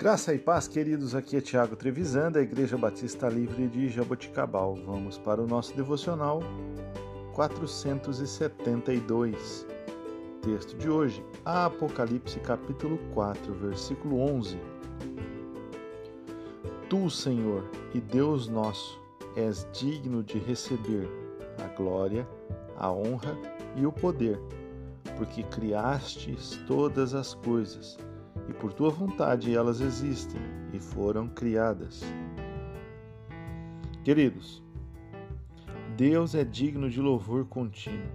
Graça e paz, queridos. Aqui é Tiago Trevisan, da Igreja Batista Livre de Jaboticabal. Vamos para o nosso devocional 472. Texto de hoje, Apocalipse capítulo 4, versículo 11. Tu, Senhor e Deus nosso, és digno de receber a glória, a honra e o poder, porque criastes todas as coisas e por tua vontade elas existem e foram criadas. Queridos, Deus é digno de louvor contínuo.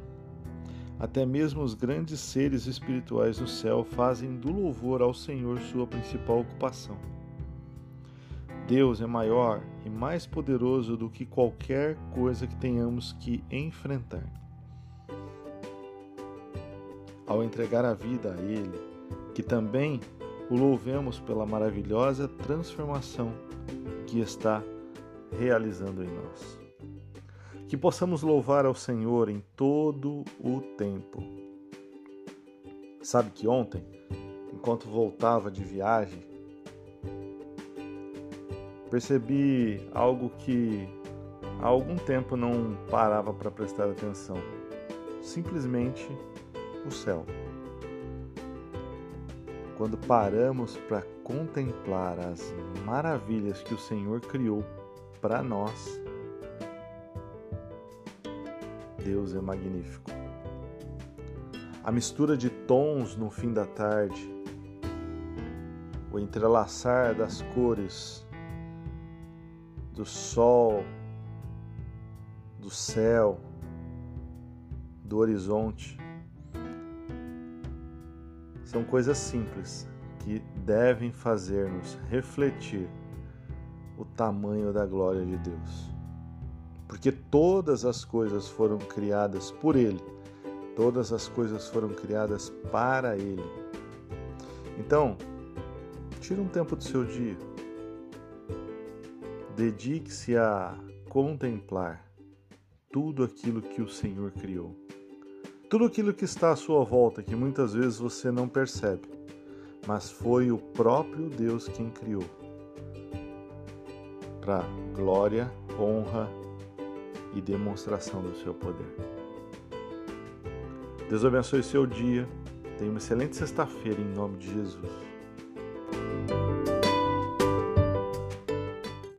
Até mesmo os grandes seres espirituais do céu fazem do louvor ao Senhor sua principal ocupação. Deus é maior e mais poderoso do que qualquer coisa que tenhamos que enfrentar. Ao entregar a vida a Ele, que também o louvemos pela maravilhosa transformação que está realizando em nós. Que possamos louvar ao Senhor em todo o tempo. Sabe que ontem, enquanto voltava de viagem, percebi algo que há algum tempo não parava para prestar atenção. Simplesmente o céu quando paramos para contemplar as maravilhas que o Senhor criou para nós, Deus é magnífico. A mistura de tons no fim da tarde, o entrelaçar das cores do sol, do céu, do horizonte, são coisas simples que devem fazer-nos refletir o tamanho da glória de Deus. Porque todas as coisas foram criadas por Ele, todas as coisas foram criadas para Ele. Então, tire um tempo do seu dia, dedique-se a contemplar tudo aquilo que o Senhor criou. Tudo aquilo que está à sua volta, que muitas vezes você não percebe, mas foi o próprio Deus quem criou. Para glória, honra e demonstração do seu poder. Deus abençoe seu dia. Tenha uma excelente sexta-feira em nome de Jesus.